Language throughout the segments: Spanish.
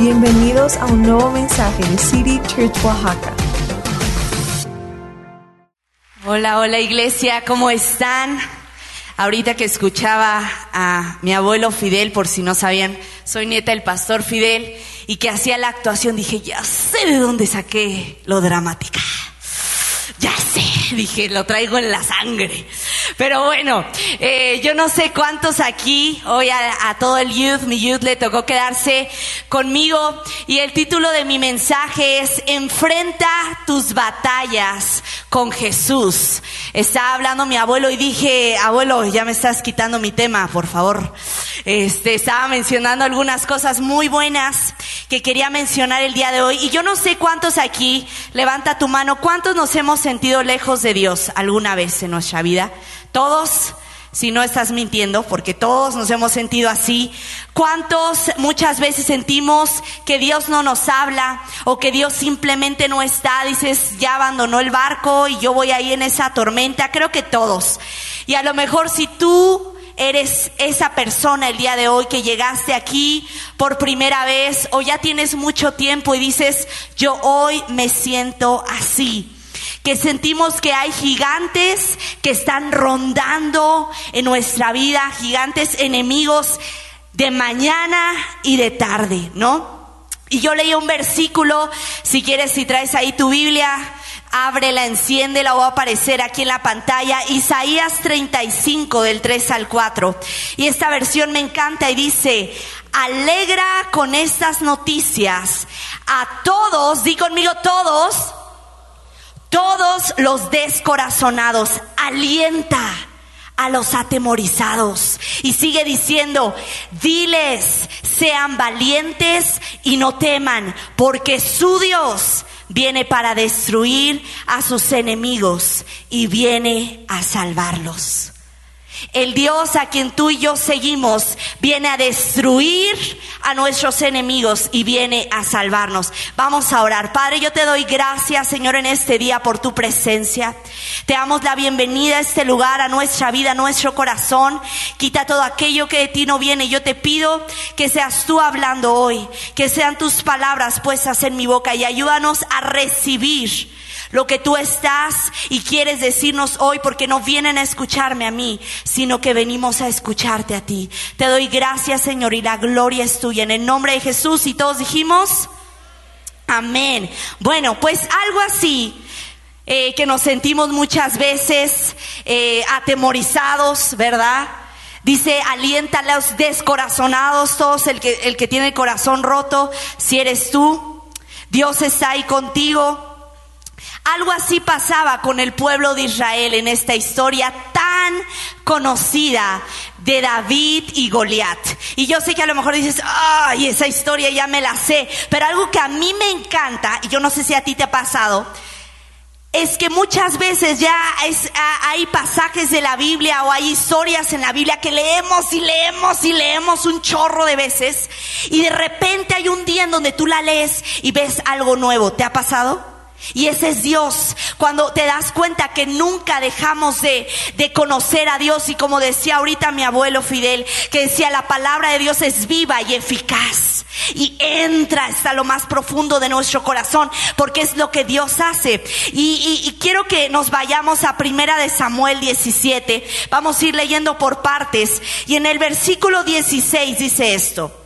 Bienvenidos a un nuevo mensaje de City Church Oaxaca. Hola, hola iglesia, ¿cómo están? Ahorita que escuchaba a mi abuelo Fidel, por si no sabían, soy nieta del pastor Fidel, y que hacía la actuación, dije, ya sé de dónde saqué lo dramática. Ya sé, dije, lo traigo en la sangre. Pero bueno, eh, yo no sé cuántos aquí, hoy a, a, todo el youth, mi youth le tocó quedarse conmigo y el título de mi mensaje es Enfrenta tus batallas con Jesús. Estaba hablando mi abuelo y dije, abuelo, ya me estás quitando mi tema, por favor. Este, estaba mencionando algunas cosas muy buenas que quería mencionar el día de hoy y yo no sé cuántos aquí, levanta tu mano, cuántos nos hemos sentido lejos de Dios alguna vez en nuestra vida. Todos, si no estás mintiendo, porque todos nos hemos sentido así. ¿Cuántos muchas veces sentimos que Dios no nos habla o que Dios simplemente no está? Dices, ya abandonó el barco y yo voy ahí en esa tormenta. Creo que todos. Y a lo mejor si tú eres esa persona el día de hoy que llegaste aquí por primera vez o ya tienes mucho tiempo y dices, yo hoy me siento así que sentimos que hay gigantes que están rondando en nuestra vida, gigantes enemigos de mañana y de tarde, ¿no? Y yo leí un versículo, si quieres, si traes ahí tu Biblia, ábrela, enciéndela o va a aparecer aquí en la pantalla, Isaías 35 del 3 al 4. Y esta versión me encanta y dice, alegra con estas noticias a todos, di conmigo todos, todos los descorazonados, alienta a los atemorizados. Y sigue diciendo, diles, sean valientes y no teman, porque su Dios viene para destruir a sus enemigos y viene a salvarlos. El Dios a quien tú y yo seguimos viene a destruir a nuestros enemigos y viene a salvarnos. Vamos a orar. Padre, yo te doy gracias, Señor, en este día por tu presencia. Te damos la bienvenida a este lugar, a nuestra vida, a nuestro corazón. Quita todo aquello que de ti no viene. Yo te pido que seas tú hablando hoy, que sean tus palabras puestas en mi boca y ayúdanos a recibir lo que tú estás y quieres decirnos hoy, porque no vienen a escucharme a mí, sino que venimos a escucharte a ti. Te doy gracias, Señor, y la gloria es tuya. En el nombre de Jesús, y todos dijimos, amén. Bueno, pues algo así. Eh, que nos sentimos muchas veces eh, atemorizados, ¿verdad? Dice, alienta a los descorazonados, todos el que, el que tiene el corazón roto, si eres tú, Dios está ahí contigo. Algo así pasaba con el pueblo de Israel en esta historia tan conocida de David y Goliat. Y yo sé que a lo mejor dices, ay, esa historia ya me la sé, pero algo que a mí me encanta, y yo no sé si a ti te ha pasado, es que muchas veces ya hay pasajes de la Biblia o hay historias en la Biblia que leemos y leemos y leemos un chorro de veces y de repente hay un día en donde tú la lees y ves algo nuevo. ¿Te ha pasado? Y ese es Dios. Cuando te das cuenta que nunca dejamos de, de, conocer a Dios. Y como decía ahorita mi abuelo Fidel, que decía la palabra de Dios es viva y eficaz. Y entra hasta lo más profundo de nuestro corazón. Porque es lo que Dios hace. Y, y, y quiero que nos vayamos a primera de Samuel 17. Vamos a ir leyendo por partes. Y en el versículo 16 dice esto.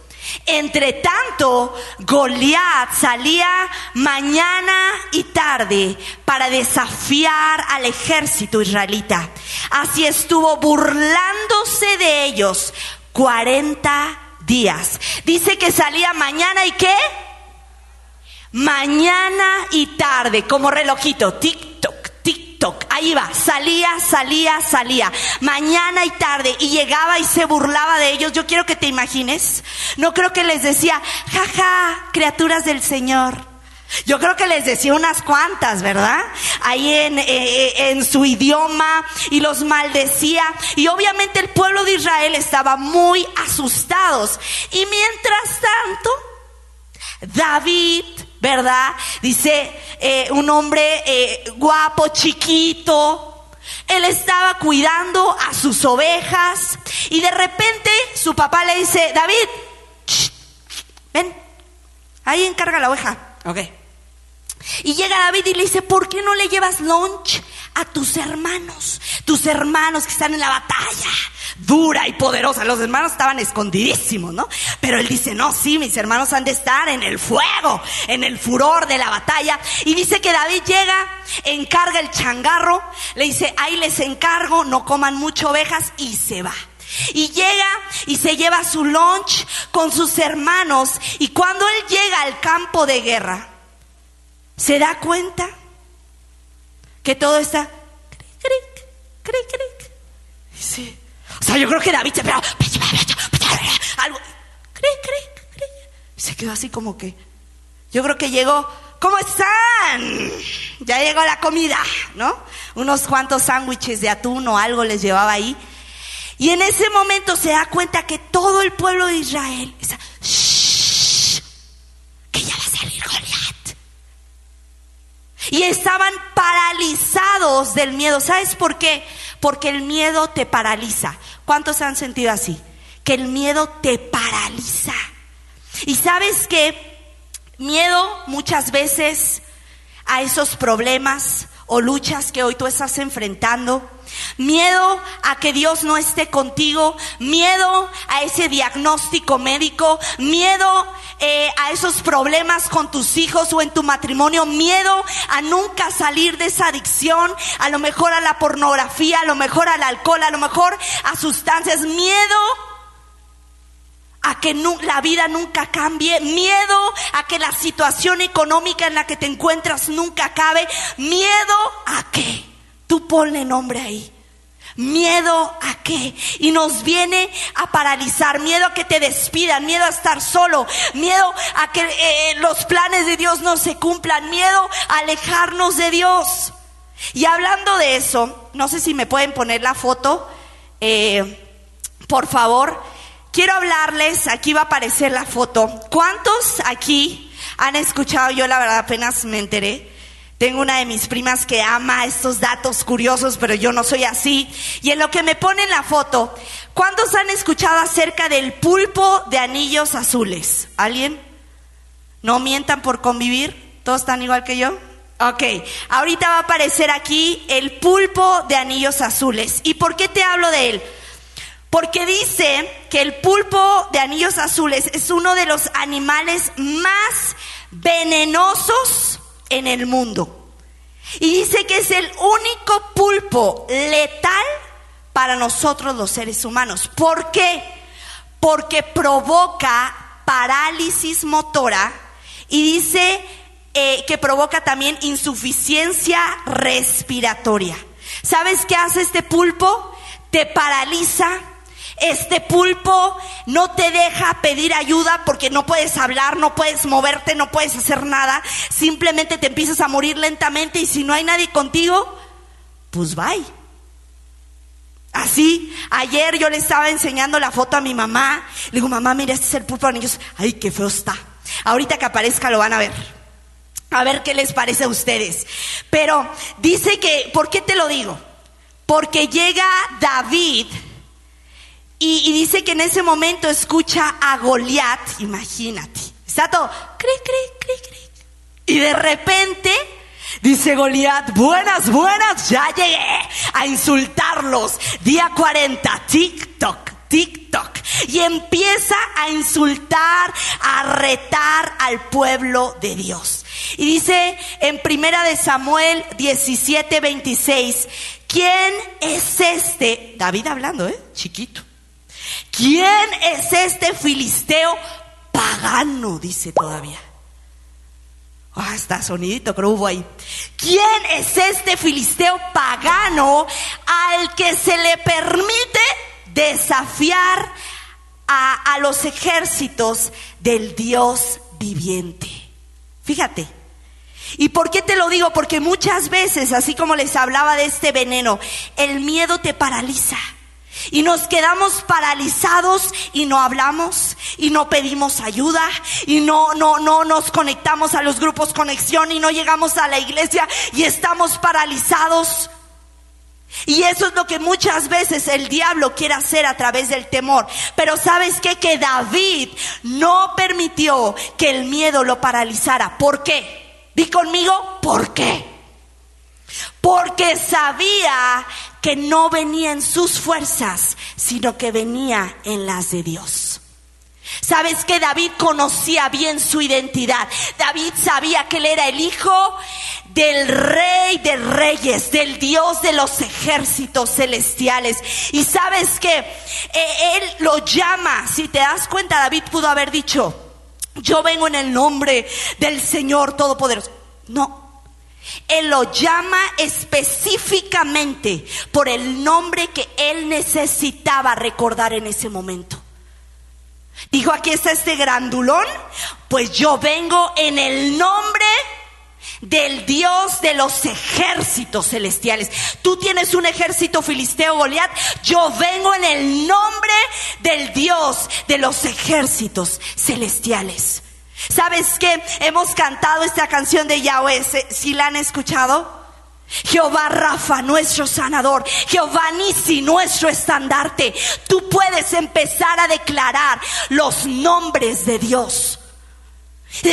Entre tanto, Goliat salía mañana y tarde para desafiar al ejército israelita. Así estuvo burlándose de ellos 40 días. Dice que salía mañana y qué? Mañana y tarde, como relojito, tic Ahí va, salía, salía, salía. Mañana y tarde. Y llegaba y se burlaba de ellos. Yo quiero que te imagines. No creo que les decía, jaja, criaturas del Señor. Yo creo que les decía unas cuantas, ¿verdad? Ahí en, eh, en, su idioma y los maldecía. Y obviamente el pueblo de Israel estaba muy asustados. Y mientras tanto, David, ¿verdad? Dice eh, un hombre eh, guapo, chiquito. Él estaba cuidando a sus ovejas y de repente su papá le dice, David, ven, Ahí encarga la oveja. Ok. Y llega David y le dice, ¿por qué no le llevas lunch a tus hermanos? Tus hermanos que están en la batalla, dura y poderosa. Los hermanos estaban escondidísimos, ¿no? Pero él dice, no, sí, mis hermanos han de estar en el fuego, en el furor de la batalla. Y dice que David llega, encarga el changarro, le dice, ahí les encargo, no coman mucho ovejas y se va. Y llega y se lleva su lunch con sus hermanos. Y cuando él llega al campo de guerra, se da cuenta que todo está cric, cric, cric, Sí. O sea, yo creo que David se algo, cric, cric, cric. Se quedó así como que, yo creo que llegó, ¿cómo están? Ya llegó la comida, ¿no? Unos cuantos sándwiches de atún o algo les llevaba ahí. Y en ese momento se da cuenta que todo el pueblo de Israel Y estaban paralizados del miedo. ¿Sabes por qué? Porque el miedo te paraliza. ¿Cuántos han sentido así? Que el miedo te paraliza. Y sabes que miedo muchas veces a esos problemas o luchas que hoy tú estás enfrentando miedo a que Dios no esté contigo, miedo a ese diagnóstico médico, miedo eh, a esos problemas con tus hijos o en tu matrimonio, miedo a nunca salir de esa adicción, a lo mejor a la pornografía, a lo mejor al alcohol, a lo mejor a sustancias, miedo a que la vida nunca cambie, miedo a que la situación económica en la que te encuentras nunca acabe, miedo a que tú ponle nombre ahí. Miedo a qué? Y nos viene a paralizar, miedo a que te despidan, miedo a estar solo, miedo a que eh, los planes de Dios no se cumplan, miedo a alejarnos de Dios. Y hablando de eso, no sé si me pueden poner la foto, eh, por favor. Quiero hablarles, aquí va a aparecer la foto. ¿Cuántos aquí han escuchado? Yo la verdad apenas me enteré tengo una de mis primas que ama estos datos curiosos, pero yo no soy así. Y en lo que me pone en la foto, ¿cuántos han escuchado acerca del pulpo de anillos azules? ¿Alguien? ¿No mientan por convivir? ¿Todos están igual que yo? Ok, ahorita va a aparecer aquí el pulpo de anillos azules. ¿Y por qué te hablo de él? Porque dice que el pulpo de anillos azules es uno de los animales más venenosos en el mundo. Y dice que es el único pulpo letal para nosotros los seres humanos. ¿Por qué? Porque provoca parálisis motora y dice eh, que provoca también insuficiencia respiratoria. ¿Sabes qué hace este pulpo? Te paraliza, este pulpo no te deja pedir ayuda porque no puedes hablar, no puedes moverte, no puedes hacer nada. Simplemente te empiezas a morir lentamente y si no hay nadie contigo, pues bye. Así, ayer yo le estaba enseñando la foto a mi mamá. Le digo, mamá, mira, este es el pulpo de anillos. Ay, qué feo está. Ahorita que aparezca lo van a ver. A ver qué les parece a ustedes. Pero dice que, ¿por qué te lo digo? Porque llega David y, dice que en ese momento escucha a Goliat, imagínate. Está todo, cri, cri, cri, cri. Y de repente dice Goliat, buenas, buenas, ya llegué a insultarlos. Día 40, TikTok. TikTok y empieza a insultar, a retar al pueblo de Dios. Y dice en Primera de Samuel 17, 26, ¿quién es este? David hablando, ¿eh? Chiquito. ¿Quién es este filisteo pagano? Dice todavía. Ah, está sonidito, creo hubo ahí. ¿Quién es este filisteo pagano al que se le permite desafiar a, a los ejércitos del Dios viviente? Fíjate. ¿Y por qué te lo digo? Porque muchas veces, así como les hablaba de este veneno, el miedo te paraliza. Y nos quedamos paralizados y no hablamos y no pedimos ayuda y no no no nos conectamos a los grupos conexión y no llegamos a la iglesia y estamos paralizados. Y eso es lo que muchas veces el diablo quiere hacer a través del temor. Pero sabes qué? Que David no permitió que el miedo lo paralizara. ¿Por qué? Di conmigo, ¿por qué? Porque sabía que no venía en sus fuerzas, sino que venía en las de Dios. Sabes que David conocía bien su identidad. David sabía que él era el hijo del rey de reyes, del Dios de los ejércitos celestiales. Y sabes que él lo llama, si te das cuenta, David pudo haber dicho, yo vengo en el nombre del Señor Todopoderoso. No, él lo llama específicamente por el nombre que él necesitaba recordar en ese momento. Dijo, aquí está este grandulón, pues yo vengo en el nombre del Dios de los ejércitos celestiales. Tú tienes un ejército filisteo Goliat, yo vengo en el nombre del Dios de los ejércitos celestiales. ¿Sabes qué? Hemos cantado esta canción de Yahweh, si la han escuchado? Jehová Rafa, nuestro sanador. Jehová Nisi, nuestro estandarte. Tú puedes empezar a declarar los nombres de Dios.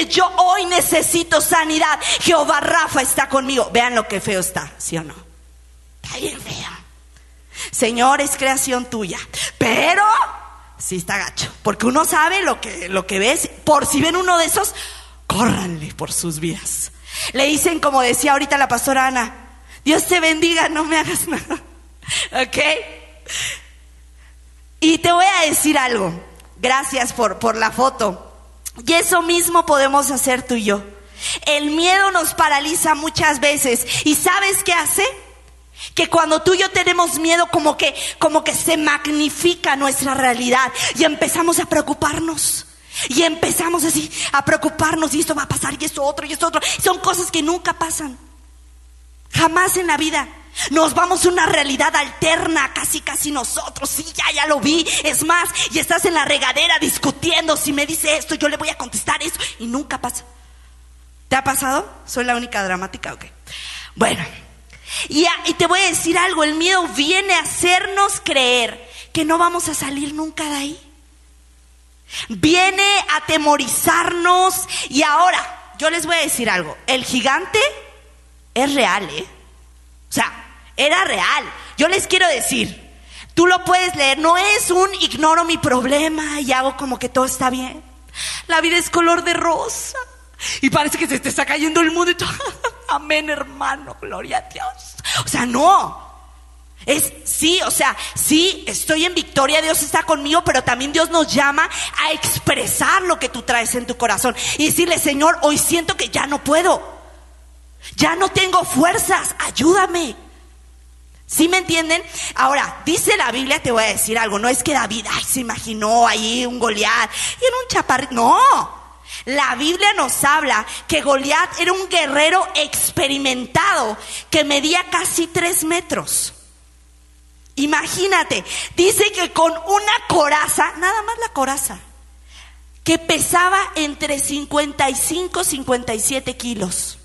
Yo hoy necesito sanidad. Jehová Rafa está conmigo. Vean lo que feo está, ¿sí o no? Está bien feo. Señor, es creación tuya. Pero sí está gacho. Porque uno sabe lo que, lo que ves. Por si ven uno de esos, córranle por sus vidas. Le dicen, como decía ahorita la pastora Ana, Dios te bendiga, no me hagas nada. ¿Ok? Y te voy a decir algo. Gracias por, por la foto. Y eso mismo podemos hacer tú y yo. El miedo nos paraliza muchas veces. ¿Y sabes qué hace? Que cuando tú y yo tenemos miedo, como que, como que se magnifica nuestra realidad y empezamos a preocuparnos. Y empezamos así a preocuparnos y esto va a pasar y esto otro y esto otro. Son cosas que nunca pasan. Jamás en la vida. Nos vamos a una realidad alterna, casi casi nosotros. Sí, ya, ya lo vi. Es más, y estás en la regadera discutiendo. Si me dice esto, yo le voy a contestar eso. Y nunca pasa. ¿Te ha pasado? ¿Soy la única dramática o qué? Bueno, y, te voy a decir algo. El miedo viene a hacernos creer que no vamos a salir nunca de ahí. Viene a atemorizarnos. Y ahora, yo les voy a decir algo. El gigante es real, ¿eh? O sea, era real. Yo les quiero decir, tú lo puedes leer, no es un ignoro mi problema y hago como que todo está bien. La vida es color de rosa. Y parece que se te está cayendo el mundo y. Amén, hermano, gloria a Dios. O sea, no. Es sí, o sea, sí, estoy en victoria, Dios está conmigo, pero también Dios nos llama a expresar lo que tú traes en tu corazón y decirle, Señor, hoy siento que ya no puedo. Ya no tengo fuerzas, ayúdame. ¿Sí me entienden? Ahora, dice la Biblia, te voy a decir algo, no es que David, se imaginó ahí un Goliat y era un chaparrito, no. La Biblia nos habla que Goliat era un guerrero experimentado que medía casi tres metros. Imagínate, dice que con una coraza, nada más la coraza, que pesaba entre 55 y 57 kilos.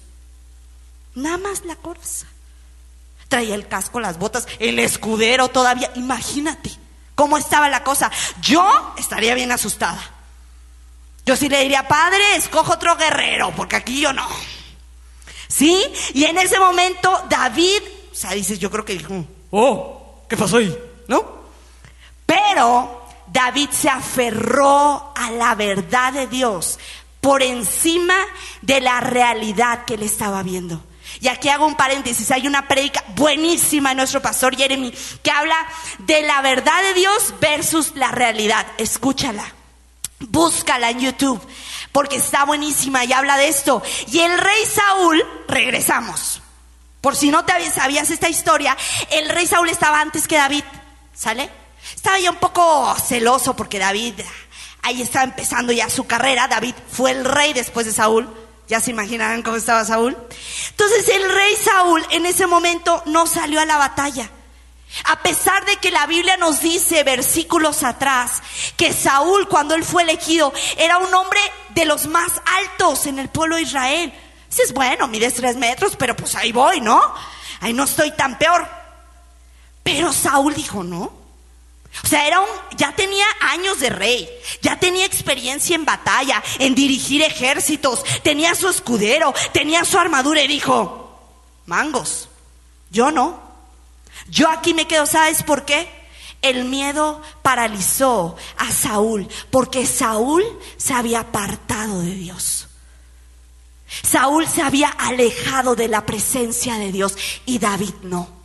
Nada más la coraza. Traía el casco, las botas, el escudero todavía. Imagínate cómo estaba la cosa. Yo estaría bien asustada. Yo sí le diría, padre, escojo otro guerrero, porque aquí yo no. ¿Sí? Y en ese momento David, o sea, dices, yo creo que dijo, oh, ¿qué pasó ahí? ¿No? Pero David se aferró a la verdad de Dios por encima de la realidad que él estaba viendo. Y aquí hago un paréntesis, hay una prédica buenísima de nuestro pastor Jeremy que habla de la verdad de Dios versus la realidad. Escúchala, búscala en YouTube, porque está buenísima y habla de esto. Y el rey Saúl, regresamos, por si no te sabías esta historia, el rey Saúl estaba antes que David, ¿sale? Estaba ya un poco celoso porque David ahí estaba empezando ya su carrera, David fue el rey después de Saúl. Ya se imaginarán cómo estaba Saúl. Entonces el rey Saúl en ese momento no salió a la batalla. A pesar de que la Biblia nos dice versículos atrás que Saúl cuando él fue elegido era un hombre de los más altos en el pueblo de Israel. Dices, bueno, mides tres metros, pero pues ahí voy, ¿no? Ahí no estoy tan peor. Pero Saúl dijo, no. O sea, era un, ya tenía años de rey, ya tenía experiencia en batalla, en dirigir ejércitos, tenía su escudero, tenía su armadura y dijo, mangos, yo no. Yo aquí me quedo, ¿sabes por qué? El miedo paralizó a Saúl, porque Saúl se había apartado de Dios. Saúl se había alejado de la presencia de Dios y David no.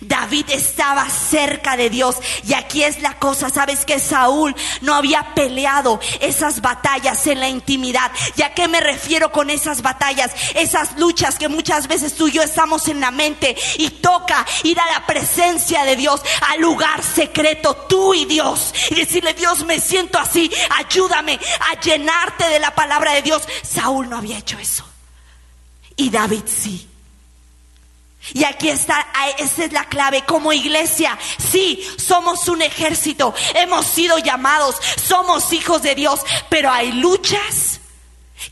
David estaba cerca de Dios y aquí es la cosa, sabes que Saúl no había peleado esas batallas en la intimidad. ¿Y a qué me refiero con esas batallas? Esas luchas que muchas veces tú y yo estamos en la mente y toca ir a la presencia de Dios, al lugar secreto, tú y Dios, y decirle, Dios, me siento así, ayúdame a llenarte de la palabra de Dios. Saúl no había hecho eso. Y David sí. Y aquí está, esa es la clave. Como iglesia, sí, somos un ejército, hemos sido llamados, somos hijos de Dios, pero hay luchas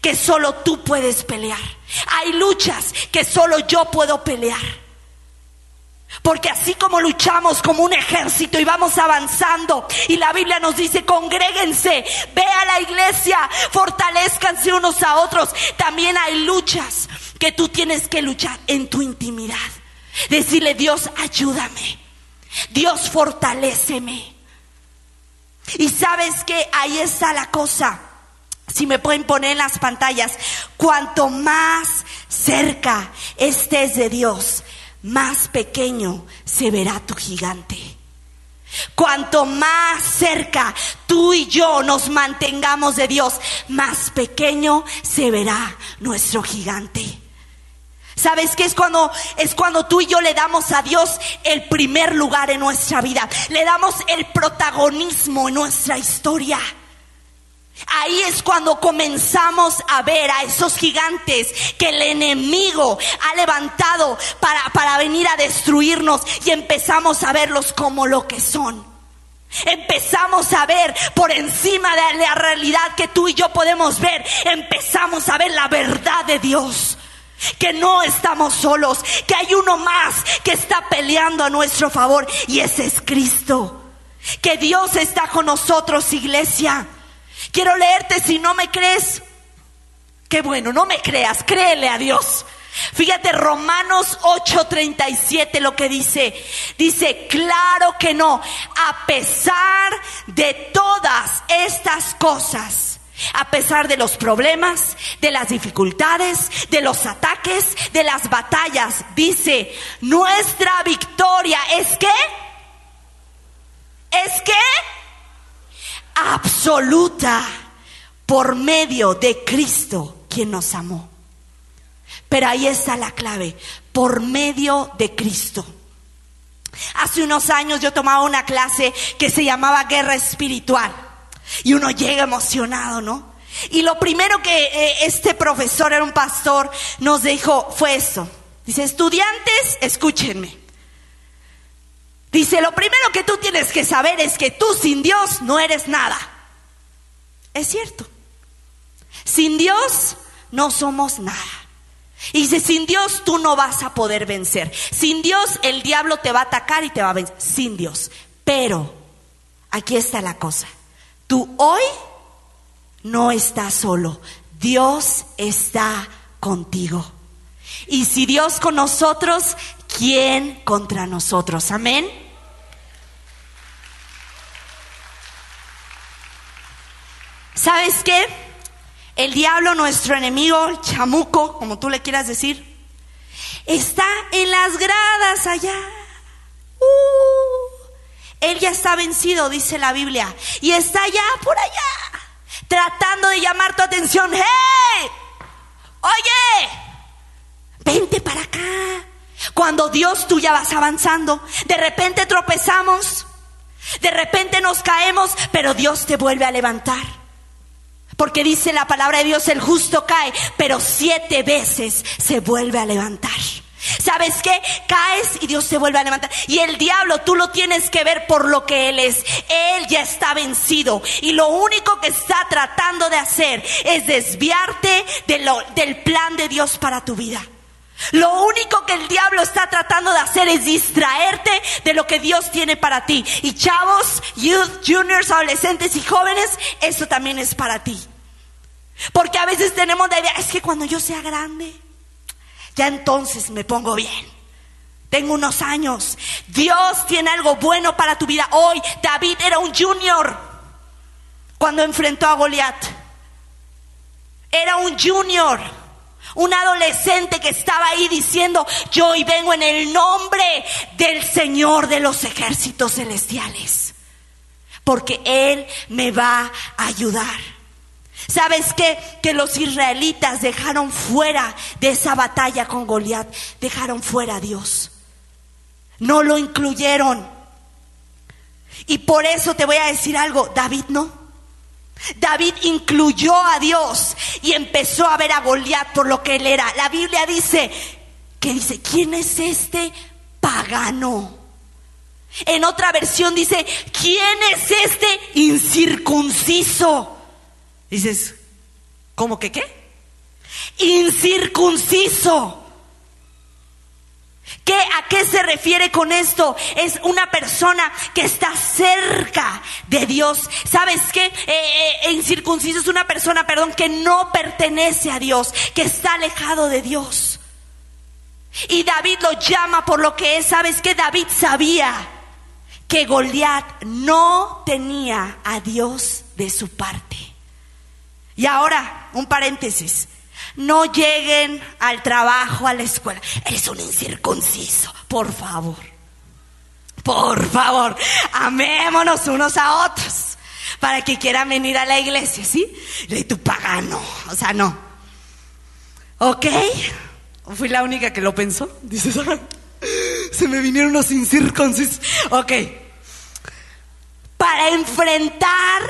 que solo tú puedes pelear. Hay luchas que solo yo puedo pelear. Porque así como luchamos como un ejército y vamos avanzando y la Biblia nos dice, congréguense, ve a la iglesia, fortalezcanse unos a otros, también hay luchas que tú tienes que luchar en tu intimidad. Decirle, Dios, ayúdame. Dios, fortaléceme. Y sabes que ahí está la cosa. Si me pueden poner en las pantallas, cuanto más cerca estés de Dios, más pequeño se verá tu gigante. Cuanto más cerca tú y yo nos mantengamos de Dios, más pequeño se verá nuestro gigante. ¿Sabes qué es cuando es cuando tú y yo le damos a Dios el primer lugar en nuestra vida? Le damos el protagonismo en nuestra historia. Ahí es cuando comenzamos a ver a esos gigantes que el enemigo ha levantado para, para venir a destruirnos y empezamos a verlos como lo que son. Empezamos a ver por encima de la realidad que tú y yo podemos ver. Empezamos a ver la verdad de Dios que no estamos solos, que hay uno más que está peleando a nuestro favor y ese es Cristo. Que Dios está con nosotros, iglesia. Quiero leerte si no me crees. Qué bueno, no me creas, créele a Dios. Fíjate Romanos 8:37 lo que dice. Dice, claro que no, a pesar de todas estas cosas a pesar de los problemas, de las dificultades, de los ataques, de las batallas, dice, nuestra victoria es que, es que, absoluta por medio de Cristo quien nos amó. Pero ahí está la clave, por medio de Cristo. Hace unos años yo tomaba una clase que se llamaba guerra espiritual. Y uno llega emocionado, ¿no? Y lo primero que eh, este profesor, era un pastor, nos dijo fue esto. Dice, estudiantes, escúchenme. Dice, lo primero que tú tienes que saber es que tú sin Dios no eres nada. Es cierto. Sin Dios no somos nada. Y dice, sin Dios tú no vas a poder vencer. Sin Dios el diablo te va a atacar y te va a vencer. Sin Dios. Pero, aquí está la cosa. Tú hoy no estás solo. Dios está contigo. Y si Dios con nosotros, ¿quién contra nosotros? Amén. ¿Sabes qué? El diablo, nuestro enemigo, chamuco, como tú le quieras decir, está en las gradas allá. Uh, él ya está vencido, dice la Biblia. Y está allá por allá, tratando de llamar tu atención. ¡Hey! Oye, vente para acá. Cuando Dios tú ya vas avanzando, de repente tropezamos, de repente nos caemos, pero Dios te vuelve a levantar. Porque dice la palabra de Dios, el justo cae, pero siete veces se vuelve a levantar. ¿Sabes qué? Caes y Dios se vuelve a levantar. Y el diablo tú lo tienes que ver por lo que Él es. Él ya está vencido. Y lo único que está tratando de hacer es desviarte de lo, del plan de Dios para tu vida. Lo único que el diablo está tratando de hacer es distraerte de lo que Dios tiene para ti. Y chavos, youth, juniors, adolescentes y jóvenes, eso también es para ti. Porque a veces tenemos la idea, es que cuando yo sea grande, ya entonces me pongo bien. Tengo unos años. Dios tiene algo bueno para tu vida. Hoy David era un junior cuando enfrentó a Goliat. Era un junior, un adolescente que estaba ahí diciendo, yo hoy vengo en el nombre del Señor de los ejércitos celestiales, porque Él me va a ayudar. ¿Sabes qué? Que los israelitas dejaron fuera de esa batalla con Goliat, dejaron fuera a Dios. No lo incluyeron. Y por eso te voy a decir algo, David no. David incluyó a Dios y empezó a ver a Goliat por lo que él era. La Biblia dice que dice, ¿quién es este pagano? En otra versión dice, ¿quién es este incircunciso? Dices, ¿cómo que qué? Incircunciso. ¿Qué, ¿A qué se refiere con esto? Es una persona que está cerca de Dios. ¿Sabes qué? Eh, eh, incircunciso es una persona, perdón, que no pertenece a Dios, que está alejado de Dios. Y David lo llama por lo que es. ¿Sabes qué? David sabía que Goliat no tenía a Dios de su parte. Y ahora, un paréntesis. No lleguen al trabajo, a la escuela. Eres un incircunciso, por favor. Por favor, amémonos unos a otros para que quieran venir a la iglesia, ¿sí? Y tu pagano, o sea, no. ¿Ok? Fui la única que lo pensó. Dices, se me vinieron los incircuncisos. Ok. Para enfrentar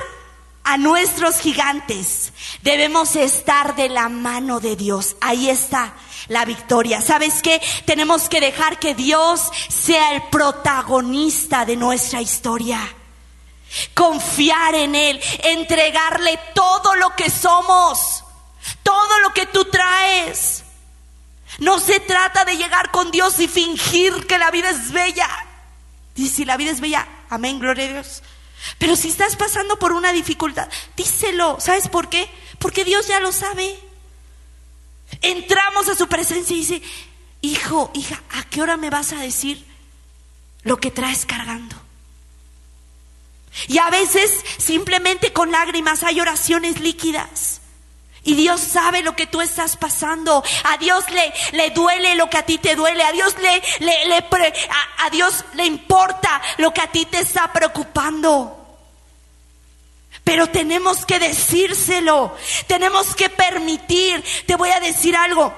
a nuestros gigantes, debemos estar de la mano de Dios. Ahí está la victoria. ¿Sabes qué? Tenemos que dejar que Dios sea el protagonista de nuestra historia. Confiar en Él, entregarle todo lo que somos, todo lo que tú traes. No se trata de llegar con Dios y fingir que la vida es bella. Y si la vida es bella, amén, gloria a Dios. Pero si estás pasando por una dificultad, díselo. ¿Sabes por qué? Porque Dios ya lo sabe. Entramos a su presencia y dice, hijo, hija, ¿a qué hora me vas a decir lo que traes cargando? Y a veces simplemente con lágrimas hay oraciones líquidas. Y Dios sabe lo que tú estás pasando. A Dios le, le duele lo que a ti te duele. A Dios le, le, le a, Dios le importa lo que a ti te está preocupando. Pero tenemos que decírselo. Tenemos que permitir. Te voy a decir algo.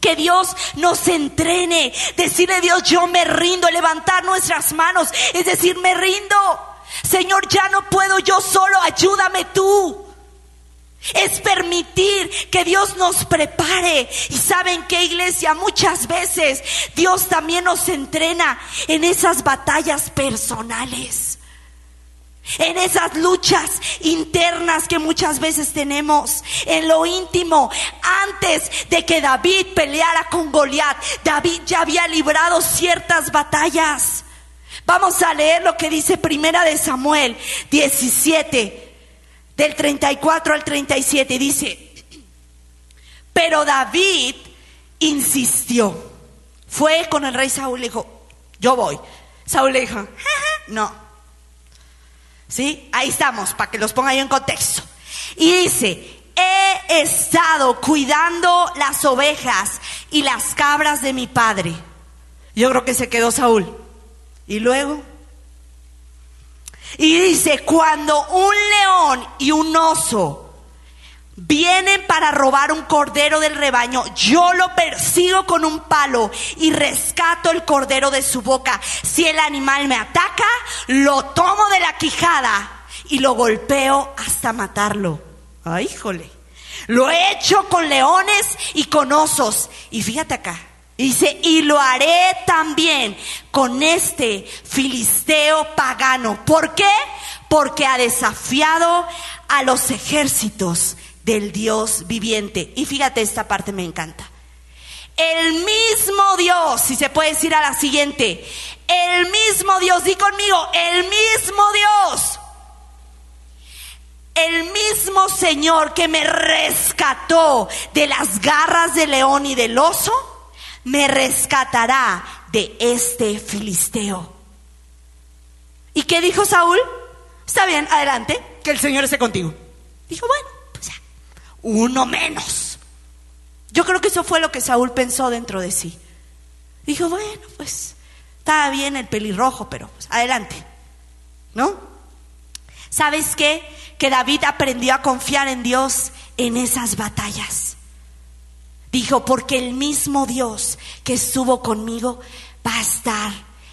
Que Dios nos entrene. Decirle a Dios, yo me rindo. Levantar nuestras manos. Es decir, me rindo. Señor, ya no puedo yo solo. Ayúdame. Es permitir que Dios nos prepare. Y saben que iglesia, muchas veces Dios también nos entrena en esas batallas personales. En esas luchas internas que muchas veces tenemos, en lo íntimo, antes de que David peleara con Goliat, David ya había librado ciertas batallas. Vamos a leer lo que dice Primera de Samuel 17, del 34 al 37 dice, pero David insistió, fue con el rey Saúl y dijo, yo voy. Saúl le dijo, no. ¿Sí? Ahí estamos, para que los ponga yo en contexto. Y dice, he estado cuidando las ovejas y las cabras de mi padre. Yo creo que se quedó Saúl. Y luego y dice, cuando un león y un oso vienen para robar un cordero del rebaño, yo lo persigo con un palo y rescato el cordero de su boca. Si el animal me ataca, lo tomo de la quijada y lo golpeo hasta matarlo. Ay, híjole. Lo he hecho con leones y con osos. Y fíjate acá, Dice, y lo haré también con este filisteo pagano. ¿Por qué? Porque ha desafiado a los ejércitos del Dios viviente. Y fíjate, esta parte me encanta. el mismo Dios, si se puede decir a la siguiente, el mismo Dios, di conmigo, el mismo Dios, el mismo Señor que me rescató de las garras del león y del oso, me rescatará de este filisteo. ¿Y qué dijo Saúl? Está bien, adelante, que el Señor esté contigo. Dijo, bueno, pues ya, uno menos. Yo creo que eso fue lo que Saúl pensó dentro de sí. Dijo, bueno, pues estaba bien el pelirrojo, pero pues, adelante. ¿No? ¿Sabes qué? Que David aprendió a confiar en Dios en esas batallas. Dijo, porque el mismo Dios que estuvo conmigo va a estar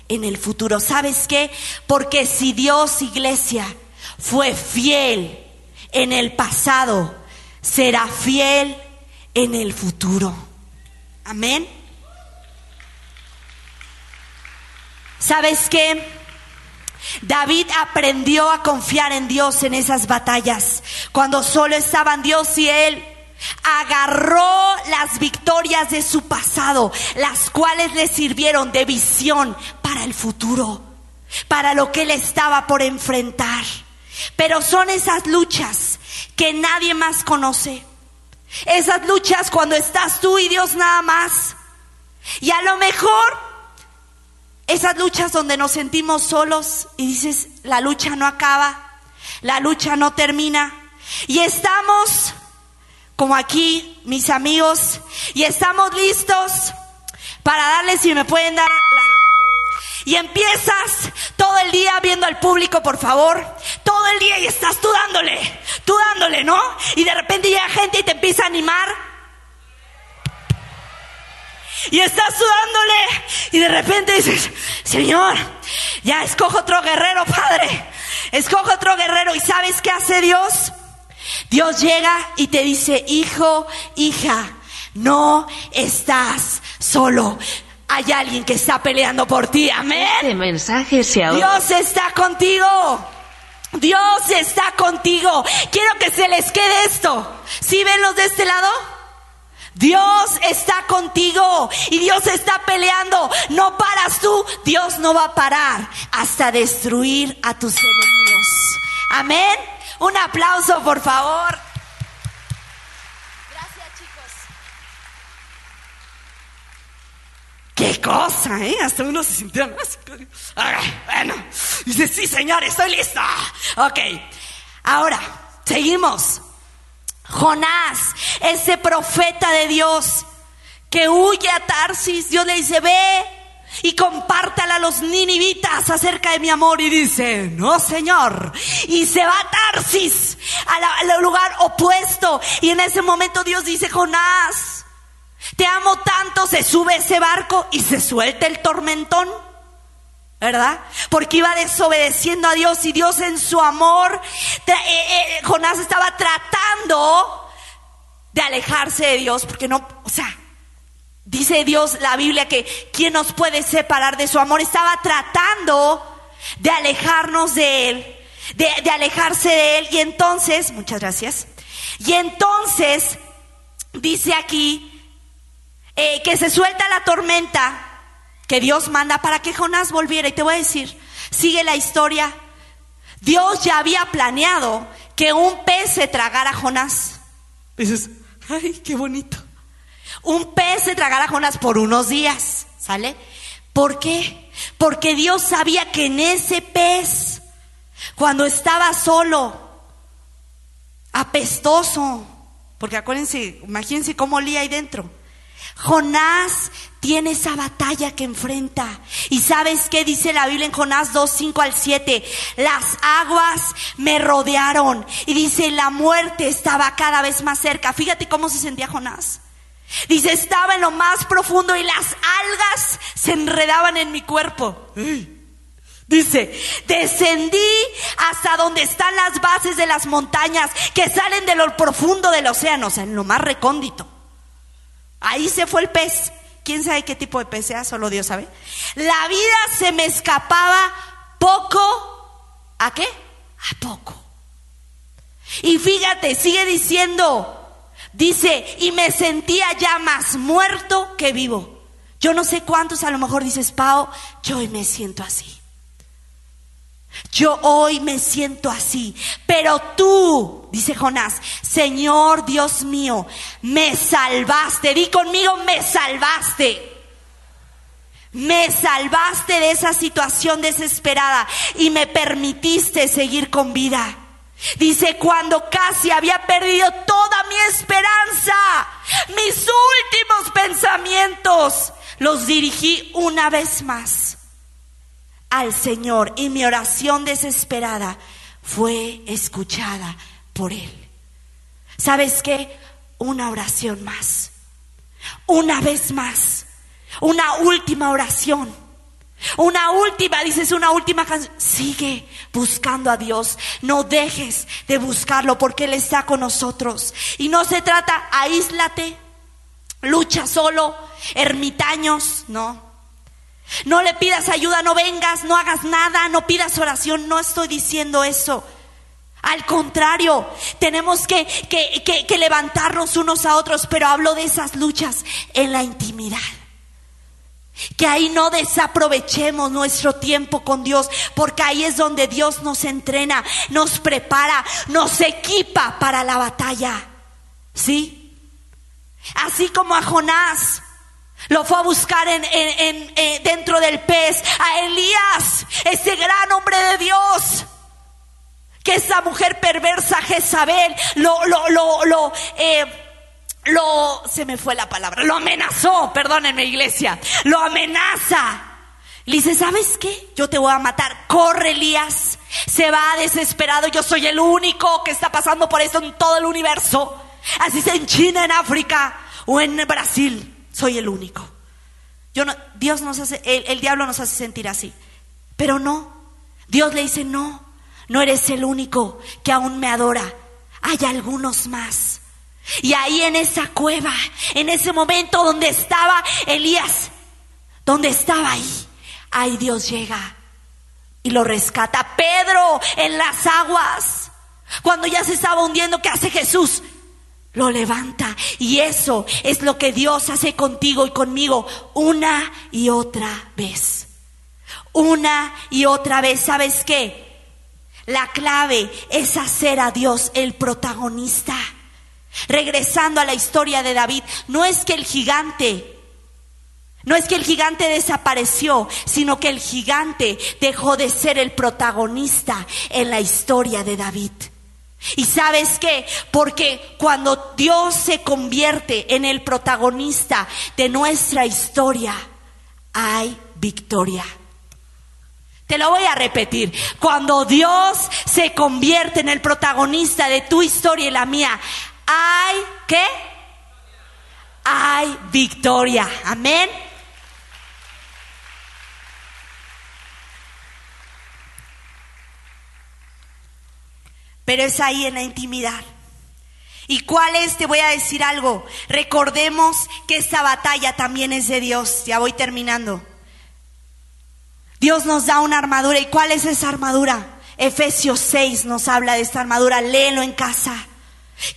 en el futuro. ¿Sabes qué? Porque si Dios, iglesia, fue fiel en el pasado, será fiel en el futuro. Amén. ¿Sabes qué? David aprendió a confiar en Dios en esas batallas, cuando solo estaban Dios y él. Agarró las victorias de su pasado, las cuales le sirvieron de visión para el futuro, para lo que él estaba por enfrentar. Pero son esas luchas que nadie más conoce. Esas luchas cuando estás tú y Dios nada más. Y a lo mejor esas luchas donde nos sentimos solos y dices, la lucha no acaba, la lucha no termina. Y estamos, como aquí, mis amigos, y estamos listos para darles, si me pueden dar y empiezas todo el día viendo al público, por favor. Todo el día y estás tú dándole, tú dándole, ¿no? Y de repente llega gente y te empieza a animar. Y estás sudándole y de repente dices, Señor, ya escojo otro guerrero, Padre. Escojo otro guerrero. ¿Y sabes qué hace Dios? Dios llega y te dice, hijo, hija, no estás solo hay alguien que está peleando por ti. Amén. Este mensaje se Dios está contigo. Dios está contigo. Quiero que se les quede esto. ¿Sí ven los de este lado? Dios está contigo y Dios está peleando. No paras tú, Dios no va a parar hasta destruir a tus enemigos. Amén. Un aplauso, por favor. Qué cosa, ¿eh? Hasta uno se sintió más. bueno, dice, sí, señor, estoy lista. Ok, ahora, seguimos. Jonás, ese profeta de Dios que huye a Tarsis, Dios le dice, ve y compártala a los ninivitas acerca de mi amor. Y dice, no, Señor. Y se va a Tarsis, al lugar opuesto. Y en ese momento Dios dice, Jonás, te amo tanto, se sube ese barco y se suelta el tormentón. ¿Verdad? Porque iba desobedeciendo a Dios y Dios en su amor, eh, eh, Jonás estaba tratando de alejarse de Dios, porque no, o sea, dice Dios, la Biblia, que ¿quién nos puede separar de su amor? Estaba tratando de alejarnos de Él, de, de alejarse de Él. Y entonces, muchas gracias, y entonces dice aquí, eh, que se suelta la tormenta que Dios manda para que Jonás volviera. Y te voy a decir, sigue la historia. Dios ya había planeado que un pez se tragara a Jonás. Dices, ay, qué bonito. Un pez se tragara a Jonás por unos días, ¿sale? ¿Por qué? Porque Dios sabía que en ese pez, cuando estaba solo, apestoso, porque acuérdense, imagínense cómo olía ahí dentro Jonás tiene esa batalla que enfrenta. ¿Y sabes qué dice la Biblia en Jonás 2, 5 al 7? Las aguas me rodearon. Y dice, la muerte estaba cada vez más cerca. Fíjate cómo se sentía Jonás. Dice, estaba en lo más profundo y las algas se enredaban en mi cuerpo. Dice, descendí hasta donde están las bases de las montañas que salen de lo profundo del océano, o sea, en lo más recóndito. Ahí se fue el pez. ¿Quién sabe qué tipo de pez sea? Solo Dios sabe. La vida se me escapaba poco. ¿A qué? A poco. Y fíjate, sigue diciendo, Dice, y me sentía ya más muerto que vivo. Yo no sé cuántos a lo mejor dices, Pau, yo hoy me siento así. Yo hoy me siento así, pero tú, dice Jonás, Señor Dios mío, me salvaste. Di conmigo, me salvaste. Me salvaste de esa situación desesperada y me permitiste seguir con vida. Dice, cuando casi había perdido toda mi esperanza, mis últimos pensamientos los dirigí una vez más al Señor y mi oración desesperada fue escuchada por Él. ¿Sabes qué? Una oración más. Una vez más. Una última oración. Una última, dices una última canción. Sigue buscando a Dios. No dejes de buscarlo porque Él está con nosotros. Y no se trata, aíslate, lucha solo, ermitaños, no. No le pidas ayuda, no vengas, no hagas nada, no pidas oración. No estoy diciendo eso. Al contrario, tenemos que, que, que levantarnos unos a otros, pero hablo de esas luchas en la intimidad. Que ahí no desaprovechemos nuestro tiempo con Dios, porque ahí es donde Dios nos entrena, nos prepara, nos equipa para la batalla. ¿Sí? Así como a Jonás lo fue a buscar en, eh, dentro del pez, a Elías, ese gran hombre de Dios. Que esa mujer perversa Jezabel lo, lo, lo, lo eh, lo, se me fue la palabra, lo amenazó, perdónenme iglesia, lo amenaza. Le dice, ¿sabes qué? Yo te voy a matar. Corre, Elías. Se va desesperado. Yo soy el único que está pasando por esto en todo el universo. Así sea en China, en África o en Brasil. Soy el único. Yo no, Dios nos hace, el, el diablo nos hace sentir así. Pero no. Dios le dice, no, no eres el único que aún me adora. Hay algunos más. Y ahí en esa cueva, en ese momento donde estaba Elías, donde estaba ahí, ahí Dios llega y lo rescata. Pedro en las aguas, cuando ya se estaba hundiendo, ¿qué hace Jesús? Lo levanta. Y eso es lo que Dios hace contigo y conmigo una y otra vez. Una y otra vez. ¿Sabes qué? La clave es hacer a Dios el protagonista. Regresando a la historia de David, no es que el gigante, no es que el gigante desapareció, sino que el gigante dejó de ser el protagonista en la historia de David. ¿Y sabes qué? Porque cuando Dios se convierte en el protagonista de nuestra historia, hay victoria. Te lo voy a repetir. Cuando Dios se convierte en el protagonista de tu historia y la mía, hay qué? Hay victoria. Amén. Pero es ahí en la intimidad. ¿Y cuál es? Te voy a decir algo. Recordemos que esta batalla también es de Dios. Ya voy terminando. Dios nos da una armadura. ¿Y cuál es esa armadura? Efesios 6 nos habla de esta armadura. Léelo en casa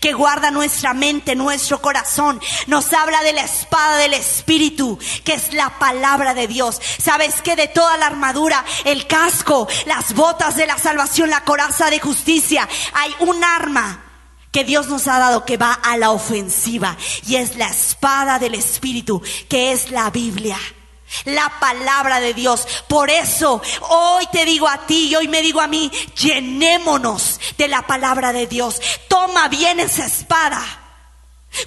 que guarda nuestra mente, nuestro corazón. Nos habla de la espada del Espíritu, que es la palabra de Dios. ¿Sabes que De toda la armadura, el casco, las botas de la salvación, la coraza de justicia, hay un arma que Dios nos ha dado que va a la ofensiva y es la espada del Espíritu, que es la Biblia la palabra de Dios. Por eso hoy te digo a ti y hoy me digo a mí, llenémonos de la palabra de Dios. Toma bien esa espada.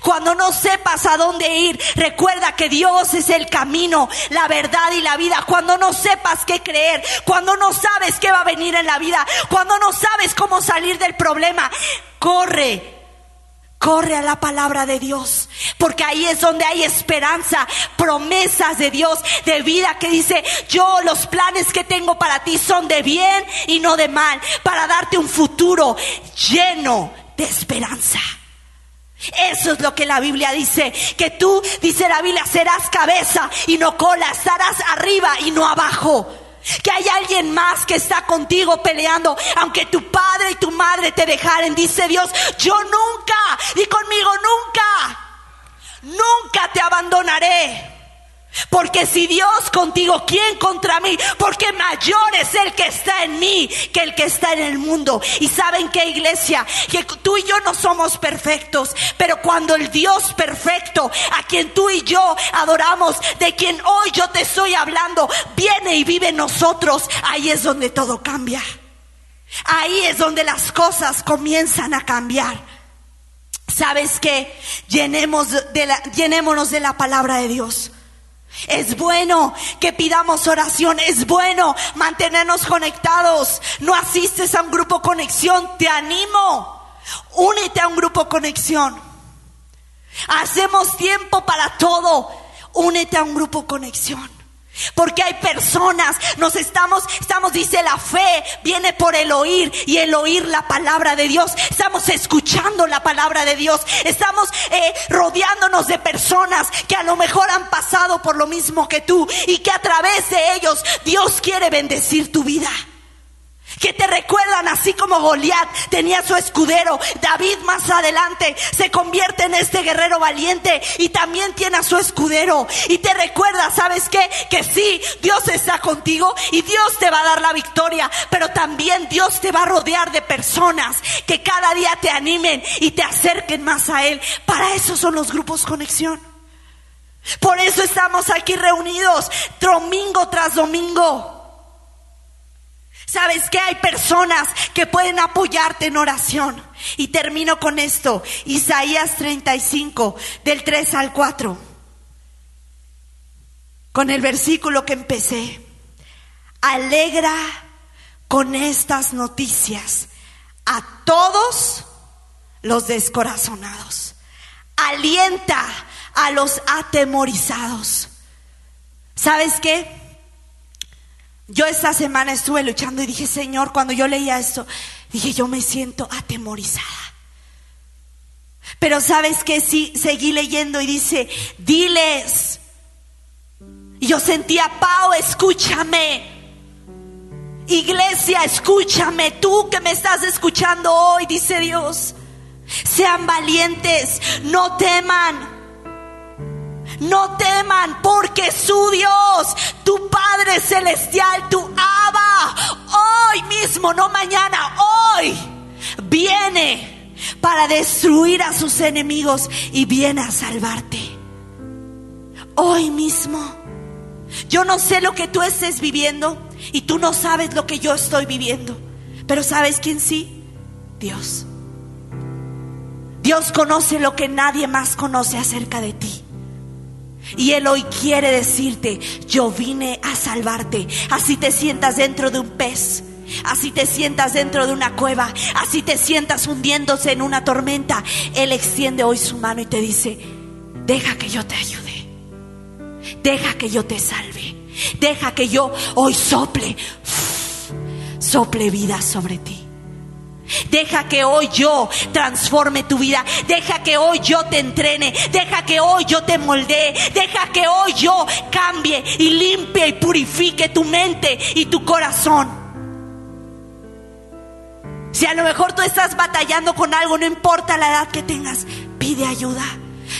Cuando no sepas a dónde ir, recuerda que Dios es el camino, la verdad y la vida. Cuando no sepas qué creer, cuando no sabes qué va a venir en la vida, cuando no sabes cómo salir del problema, corre Corre a la palabra de Dios, porque ahí es donde hay esperanza, promesas de Dios, de vida que dice, yo los planes que tengo para ti son de bien y no de mal, para darte un futuro lleno de esperanza. Eso es lo que la Biblia dice, que tú, dice la Biblia, serás cabeza y no cola, estarás arriba y no abajo. Que hay alguien más que está contigo peleando, aunque tu padre y tu madre te dejaren, dice Dios, yo nunca, y conmigo nunca, nunca te abandonaré. Porque si Dios contigo, ¿quién contra mí? Porque mayor es el que está en mí que el que está en el mundo. Y saben qué iglesia, que tú y yo no somos perfectos, pero cuando el Dios perfecto, a quien tú y yo adoramos, de quien hoy yo te estoy hablando, viene y vive en nosotros, ahí es donde todo cambia. Ahí es donde las cosas comienzan a cambiar. ¿Sabes qué? Llenemos de llenémonos de la palabra de Dios. Es bueno que pidamos oración, es bueno mantenernos conectados. No asistes a un grupo conexión, te animo. Únete a un grupo conexión. Hacemos tiempo para todo. Únete a un grupo conexión. Porque hay personas, nos estamos, estamos, dice la fe, viene por el oír y el oír la palabra de Dios. Estamos escuchando la palabra de Dios. Estamos eh, rodeándonos de personas que a lo mejor han pasado por lo mismo que tú y que a través de ellos Dios quiere bendecir tu vida que te recuerdan así como Goliat tenía su escudero, David más adelante se convierte en este guerrero valiente y también tiene a su escudero y te recuerda, ¿sabes qué? Que sí, Dios está contigo y Dios te va a dar la victoria, pero también Dios te va a rodear de personas que cada día te animen y te acerquen más a Él. Para eso son los grupos conexión. Por eso estamos aquí reunidos domingo tras domingo. ¿Sabes que hay personas que pueden apoyarte en oración? Y termino con esto, Isaías 35, del 3 al 4, con el versículo que empecé. Alegra con estas noticias a todos los descorazonados. Alienta a los atemorizados. ¿Sabes qué? Yo esta semana estuve luchando y dije, Señor, cuando yo leía esto, dije, yo me siento atemorizada. Pero sabes que sí, seguí leyendo y dice, diles. Y yo sentía, Pau, escúchame. Iglesia, escúchame, tú que me estás escuchando hoy, dice Dios. Sean valientes, no teman. No teman porque su Dios, tu Padre Celestial, tu Abba, hoy mismo, no mañana, hoy viene para destruir a sus enemigos y viene a salvarte. Hoy mismo. Yo no sé lo que tú estés viviendo y tú no sabes lo que yo estoy viviendo. Pero ¿sabes quién sí? Dios. Dios conoce lo que nadie más conoce acerca de ti. Y Él hoy quiere decirte, yo vine a salvarte. Así te sientas dentro de un pez. Así te sientas dentro de una cueva. Así te sientas hundiéndose en una tormenta. Él extiende hoy su mano y te dice, deja que yo te ayude. Deja que yo te salve. Deja que yo hoy sople, sople vida sobre ti. Deja que hoy yo transforme tu vida. Deja que hoy yo te entrene. Deja que hoy yo te moldee. Deja que hoy yo cambie y limpie y purifique tu mente y tu corazón. Si a lo mejor tú estás batallando con algo, no importa la edad que tengas, pide ayuda.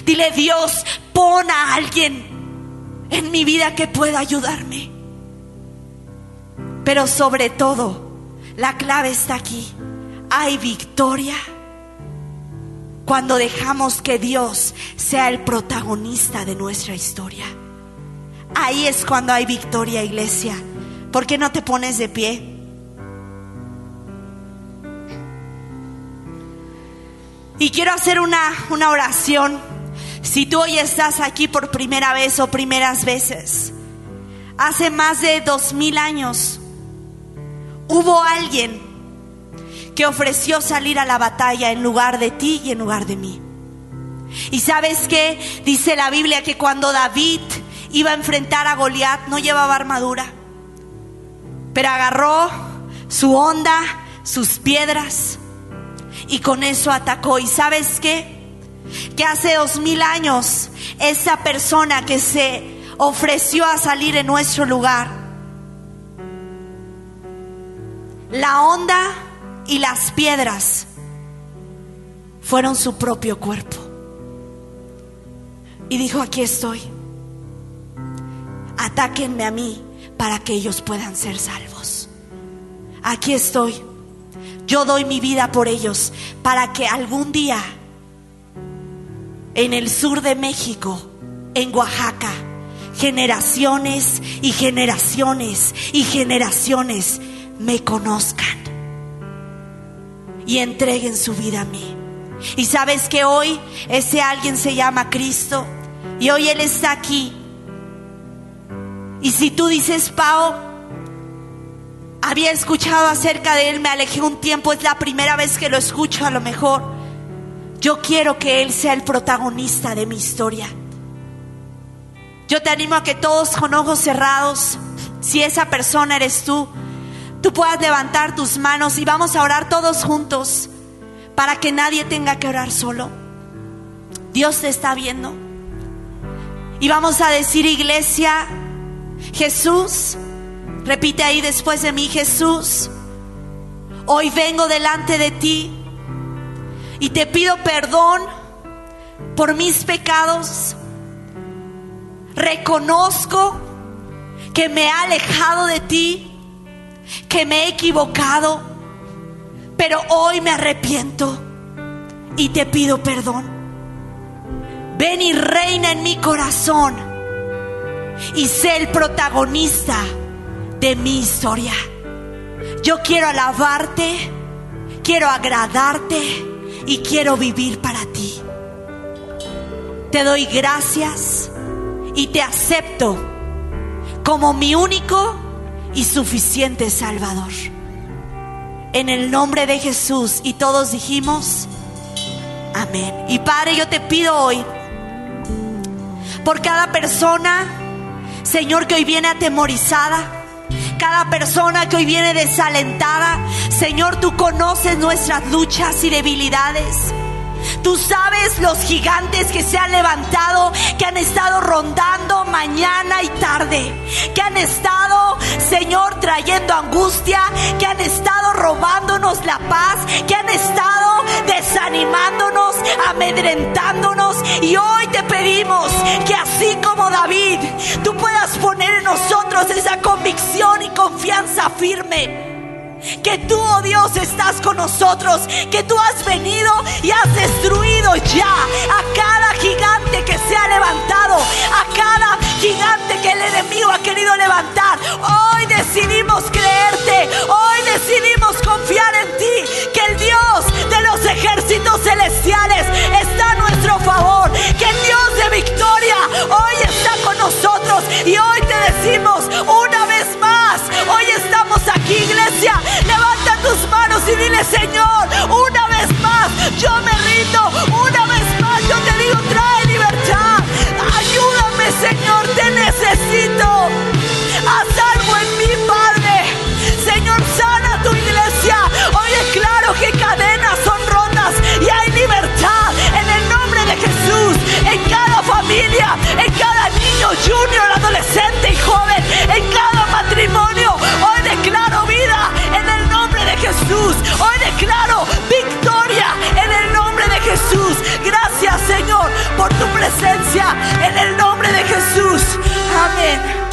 Dile, Dios, pon a alguien en mi vida que pueda ayudarme. Pero sobre todo, la clave está aquí hay victoria cuando dejamos que Dios sea el protagonista de nuestra historia. Ahí es cuando hay victoria, iglesia. ¿Por qué no te pones de pie? Y quiero hacer una, una oración. Si tú hoy estás aquí por primera vez o primeras veces, hace más de dos mil años hubo alguien que ofreció salir a la batalla en lugar de ti y en lugar de mí. Y sabes qué? Dice la Biblia que cuando David iba a enfrentar a Goliat no llevaba armadura, pero agarró su onda, sus piedras y con eso atacó. ¿Y sabes qué? Que hace dos mil años esa persona que se ofreció a salir en nuestro lugar La onda y las piedras fueron su propio cuerpo. Y dijo, aquí estoy. Atáquenme a mí para que ellos puedan ser salvos. Aquí estoy. Yo doy mi vida por ellos para que algún día en el sur de México, en Oaxaca, generaciones y generaciones y generaciones me conozcan y entreguen su vida a mí. Y sabes que hoy ese alguien se llama Cristo y hoy Él está aquí. Y si tú dices, Pau, había escuchado acerca de Él, me alejé un tiempo, es la primera vez que lo escucho a lo mejor. Yo quiero que Él sea el protagonista de mi historia. Yo te animo a que todos con ojos cerrados, si esa persona eres tú, tú puedas levantar tus manos y vamos a orar todos juntos para que nadie tenga que orar solo. Dios te está viendo. Y vamos a decir, iglesia, Jesús, repite ahí después de mí, Jesús, hoy vengo delante de ti y te pido perdón por mis pecados reconozco que me he alejado de ti, que me he equivocado, pero hoy me arrepiento y te pido perdón. Ven y reina en mi corazón y sé el protagonista de mi historia. Yo quiero alabarte, quiero agradarte y quiero vivir para ti. Te doy gracias y te acepto como mi único y suficiente Salvador. En el nombre de Jesús y todos dijimos, amén. Y Padre, yo te pido hoy por cada persona, Señor, que hoy viene atemorizada, cada persona que hoy viene desalentada, Señor, tú conoces nuestras luchas y debilidades. Tú sabes los gigantes que se han levantado, que han estado rondando mañana y tarde, que han estado, Señor, trayendo angustia, que han estado robándonos la paz, que han estado desanimándonos, amedrentándonos. Y hoy te pedimos que así como David, tú puedas poner en nosotros esa convicción y confianza firme que tú, oh Dios, estás con nosotros, que tú has venido y has destruido ya a cada gigante que se ha levantado, a cada gigante que el enemigo ha querido levantar. Hoy decidimos creerte, hoy decidimos confiar en ti, que el Dios de los ejércitos celestiales está a nuestro favor, que el Dios de victoria hoy está con nosotros y hoy te decimos una iglesia, levanta tus manos y dile Señor, una vez más, yo me rindo, una vez más, yo te digo, trae libertad, ayúdame Señor, te necesito, haz algo en mi Padre, Señor, sana tu iglesia, hoy claro que cadenas son rotas y hay libertad en el nombre de Jesús, en cada familia, en cada niño, junior, adolescente y joven, en cada Hoy declaro victoria en el nombre de Jesús. Gracias Señor por tu presencia en el nombre de Jesús. Amén.